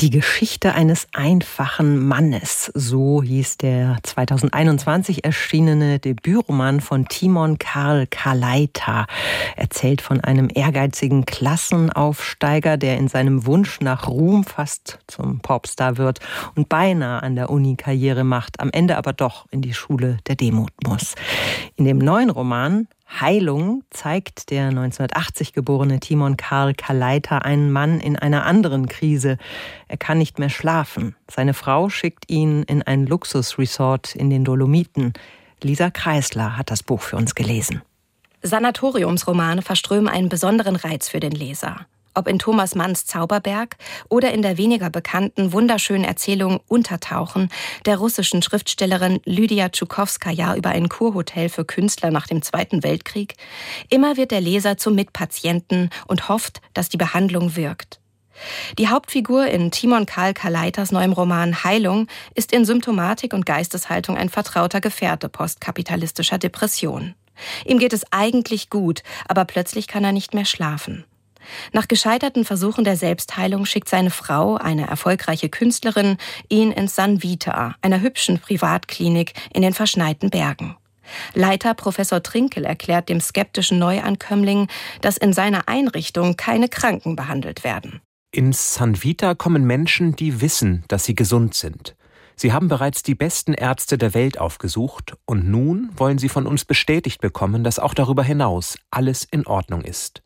Die Geschichte eines einfachen Mannes, so hieß der 2021 erschienene Debütroman von Timon Karl Kaleita. Erzählt von einem ehrgeizigen Klassenaufsteiger, der in seinem Wunsch nach Ruhm fast zum Popstar wird und beinahe an der Uni Karriere macht, am Ende aber doch in die Schule der Demut muss. In dem neuen Roman Heilung zeigt der 1980 geborene Timon Karl Kaleiter einen Mann in einer anderen Krise. Er kann nicht mehr schlafen. Seine Frau schickt ihn in ein Luxusresort in den Dolomiten. Lisa Kreisler hat das Buch für uns gelesen. Sanatoriumsromane verströmen einen besonderen Reiz für den Leser ob in Thomas Manns Zauberberg oder in der weniger bekannten, wunderschönen Erzählung Untertauchen der russischen Schriftstellerin Lydia Tschukowskaja über ein Kurhotel für Künstler nach dem Zweiten Weltkrieg, immer wird der Leser zum Mitpatienten und hofft, dass die Behandlung wirkt. Die Hauptfigur in Timon Karl Kaleitas neuem Roman Heilung ist in Symptomatik und Geisteshaltung ein vertrauter Gefährte postkapitalistischer Depression. Ihm geht es eigentlich gut, aber plötzlich kann er nicht mehr schlafen. Nach gescheiterten Versuchen der Selbstheilung schickt seine Frau, eine erfolgreiche Künstlerin, ihn ins San Vita, einer hübschen Privatklinik in den verschneiten Bergen. Leiter Professor Trinkel erklärt dem skeptischen Neuankömmling, dass in seiner Einrichtung keine Kranken behandelt werden. In San Vita kommen Menschen, die wissen, dass sie gesund sind. Sie haben bereits die besten Ärzte der Welt aufgesucht und nun wollen sie von uns bestätigt bekommen, dass auch darüber hinaus alles in Ordnung ist.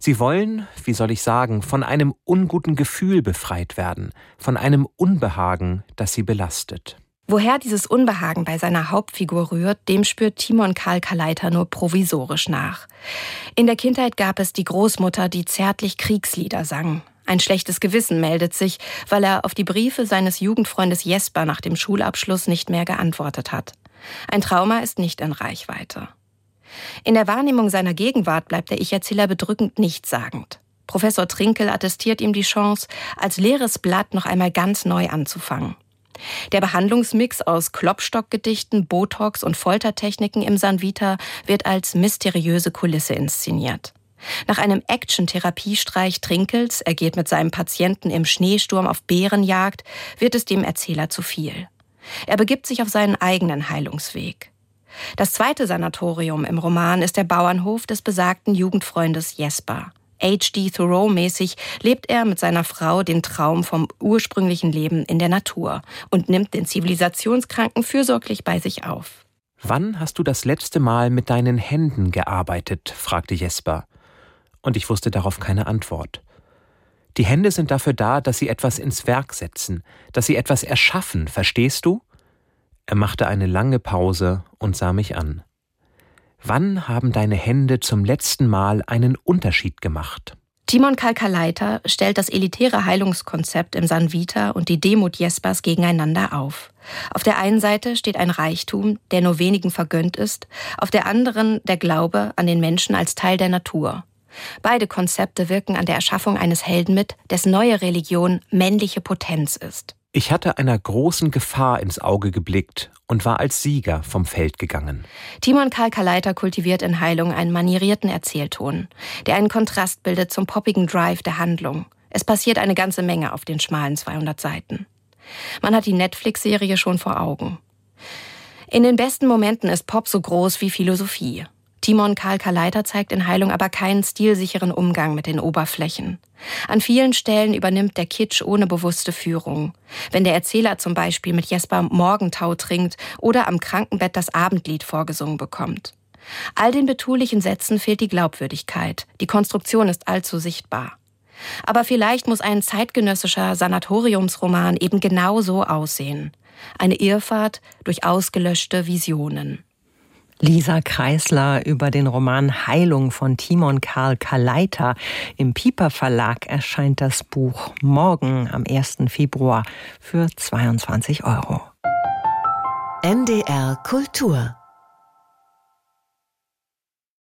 Sie wollen, wie soll ich sagen, von einem unguten Gefühl befreit werden, von einem Unbehagen, das sie belastet. Woher dieses Unbehagen bei seiner Hauptfigur rührt, dem spürt Timon Karl Kaleiter nur provisorisch nach. In der Kindheit gab es die Großmutter, die zärtlich Kriegslieder sang. Ein schlechtes Gewissen meldet sich, weil er auf die Briefe seines Jugendfreundes Jesper nach dem Schulabschluss nicht mehr geantwortet hat. Ein Trauma ist nicht in Reichweite. In der Wahrnehmung seiner Gegenwart bleibt der Ich-Erzähler bedrückend nichtssagend. Professor Trinkel attestiert ihm die Chance, als leeres Blatt noch einmal ganz neu anzufangen. Der Behandlungsmix aus Klopstockgedichten, Botox und Foltertechniken im Sanvita wird als mysteriöse Kulisse inszeniert. Nach einem Action-Therapiestreich Trinkels, er geht mit seinem Patienten im Schneesturm auf Bärenjagd, wird es dem Erzähler zu viel. Er begibt sich auf seinen eigenen Heilungsweg. Das zweite Sanatorium im Roman ist der Bauernhof des besagten Jugendfreundes Jesper. H.D. Thoreau-mäßig lebt er mit seiner Frau den Traum vom ursprünglichen Leben in der Natur und nimmt den Zivilisationskranken fürsorglich bei sich auf. Wann hast du das letzte Mal mit deinen Händen gearbeitet? fragte Jesper. Und ich wusste darauf keine Antwort. Die Hände sind dafür da, dass sie etwas ins Werk setzen, dass sie etwas erschaffen, verstehst du? Er machte eine lange Pause und sah mich an. Wann haben deine Hände zum letzten Mal einen Unterschied gemacht? Timon Kalkaleiter stellt das elitäre Heilungskonzept im Sanvita und die Demut Jespers gegeneinander auf. Auf der einen Seite steht ein Reichtum, der nur wenigen vergönnt ist, auf der anderen der Glaube an den Menschen als Teil der Natur. Beide Konzepte wirken an der Erschaffung eines Helden mit, dessen neue Religion männliche Potenz ist. Ich hatte einer großen Gefahr ins Auge geblickt und war als Sieger vom Feld gegangen. Timon Kalkaleiter kultiviert in Heilung einen manierierten Erzählton, der einen Kontrast bildet zum poppigen Drive der Handlung. Es passiert eine ganze Menge auf den schmalen 200 Seiten. Man hat die Netflix-Serie schon vor Augen. In den besten Momenten ist Pop so groß wie Philosophie. Timon Karl Kaleiter zeigt in Heilung aber keinen stilsicheren Umgang mit den Oberflächen. An vielen Stellen übernimmt der Kitsch ohne bewusste Führung. Wenn der Erzähler zum Beispiel mit Jesper Morgentau trinkt oder am Krankenbett das Abendlied vorgesungen bekommt. All den betulichen Sätzen fehlt die Glaubwürdigkeit. Die Konstruktion ist allzu sichtbar. Aber vielleicht muss ein zeitgenössischer Sanatoriumsroman eben genau so aussehen. Eine Irrfahrt durch ausgelöschte Visionen. Lisa Kreisler über den Roman Heilung von Timon Karl Kaleiter. Im Piper Verlag erscheint das Buch morgen am 1. Februar für 22 Euro. NDR Kultur